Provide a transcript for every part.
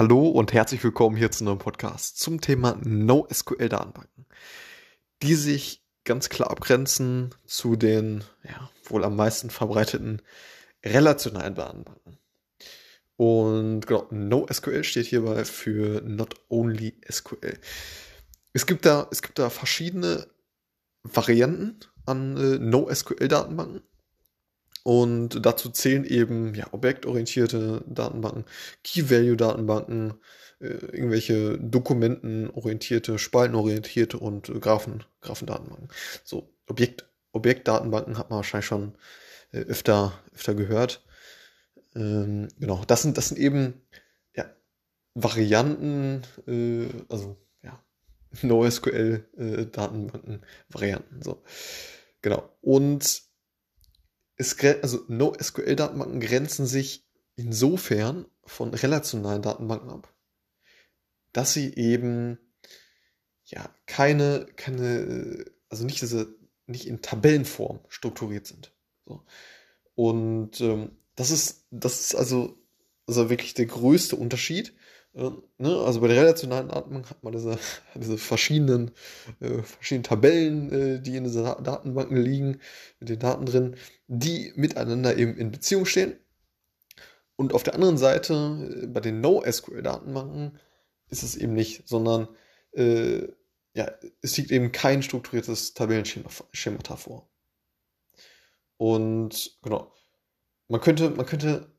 Hallo und herzlich willkommen hier zu einem Podcast zum Thema NoSQL-Datenbanken, die sich ganz klar abgrenzen zu den ja, wohl am meisten verbreiteten relationalen Datenbanken. Und genau, NoSQL steht hierbei für Not Only SQL. Es gibt da, es gibt da verschiedene Varianten an äh, NoSQL-Datenbanken. Und dazu zählen eben ja, objektorientierte Datenbanken, Key-Value-Datenbanken, äh, irgendwelche dokumentenorientierte, spaltenorientierte und äh, Graphen, Graphendatenbanken. So, Objekt, Objektdatenbanken hat man wahrscheinlich schon äh, öfter, öfter gehört. Ähm, genau, das sind, das sind eben ja, Varianten, äh, also ja, NoSQL-Datenbanken-Varianten. so. Genau. Und es, also NoSQL-Datenbanken grenzen sich insofern von relationalen Datenbanken ab, dass sie eben ja keine, keine, also nicht diese, nicht in Tabellenform strukturiert sind. So. Und ähm, das ist, das ist also, also wirklich der größte Unterschied? Also bei der relationalen Datenbank hat man diese, diese verschiedenen, äh, verschiedenen Tabellen, äh, die in dieser Datenbanken liegen, mit den Daten drin, die miteinander eben in Beziehung stehen. Und auf der anderen Seite, äh, bei den NoSQL-Datenbanken, ist es eben nicht, sondern äh, ja, es liegt eben kein strukturiertes Tabellenschema vor. Und genau, man könnte, man könnte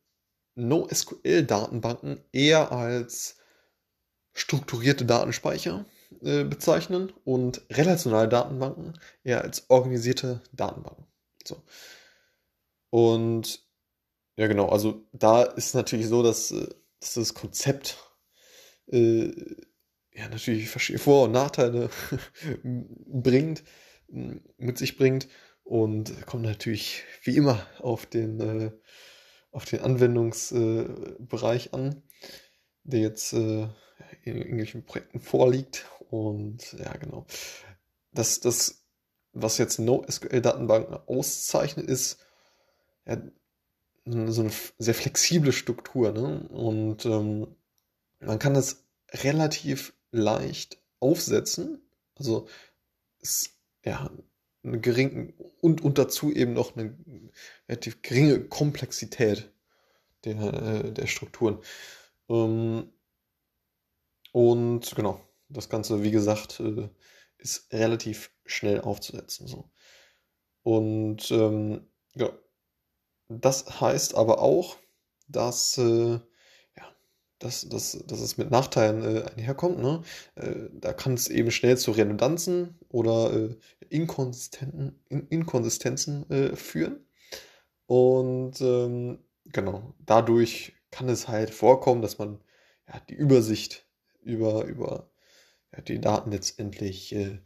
NoSQL-Datenbanken eher als strukturierte Datenspeicher äh, bezeichnen und relationale Datenbanken eher als organisierte Datenbanken. So. Und ja, genau, also da ist natürlich so, dass, äh, dass das Konzept äh, ja natürlich verschiedene Vor- und Nachteile bringt, mit sich bringt und kommt natürlich wie immer auf den äh, auf den Anwendungsbereich an, der jetzt äh, in irgendwelchen Projekten vorliegt. Und ja, genau. Das, das was jetzt NoSQL-Datenbanken auszeichnet, ist ja, so eine sehr flexible Struktur. Ne? Und ähm, man kann das relativ leicht aufsetzen. Also ist ja eine geringe und, und dazu eben noch eine relativ geringe Komplexität der, äh, der Strukturen. Ähm, und genau, das Ganze, wie gesagt, äh, ist relativ schnell aufzusetzen. So. Und ähm, ja, das heißt aber auch, dass äh, dass, dass, dass es mit Nachteilen äh, einherkommt. Ne? Äh, da kann es eben schnell zu Redundanzen oder äh, Inkonsistenten, In Inkonsistenzen führen. Und ähm, genau, dadurch kann es halt vorkommen, dass man ja, die Übersicht über, über ja, die Daten letztendlich äh,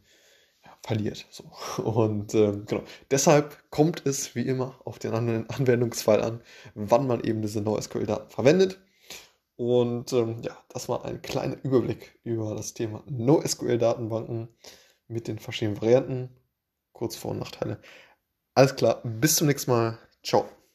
ja, verliert. So. Und ähm, genau, deshalb kommt es wie immer auf den Anwendungsfall an, wann man eben diese NoSQL-Daten verwendet. Und ähm, ja, das war ein kleiner Überblick über das Thema NoSQL-Datenbanken mit den verschiedenen Varianten, Kurz Vor- und Nachteile. Alles klar, bis zum nächsten Mal. Ciao.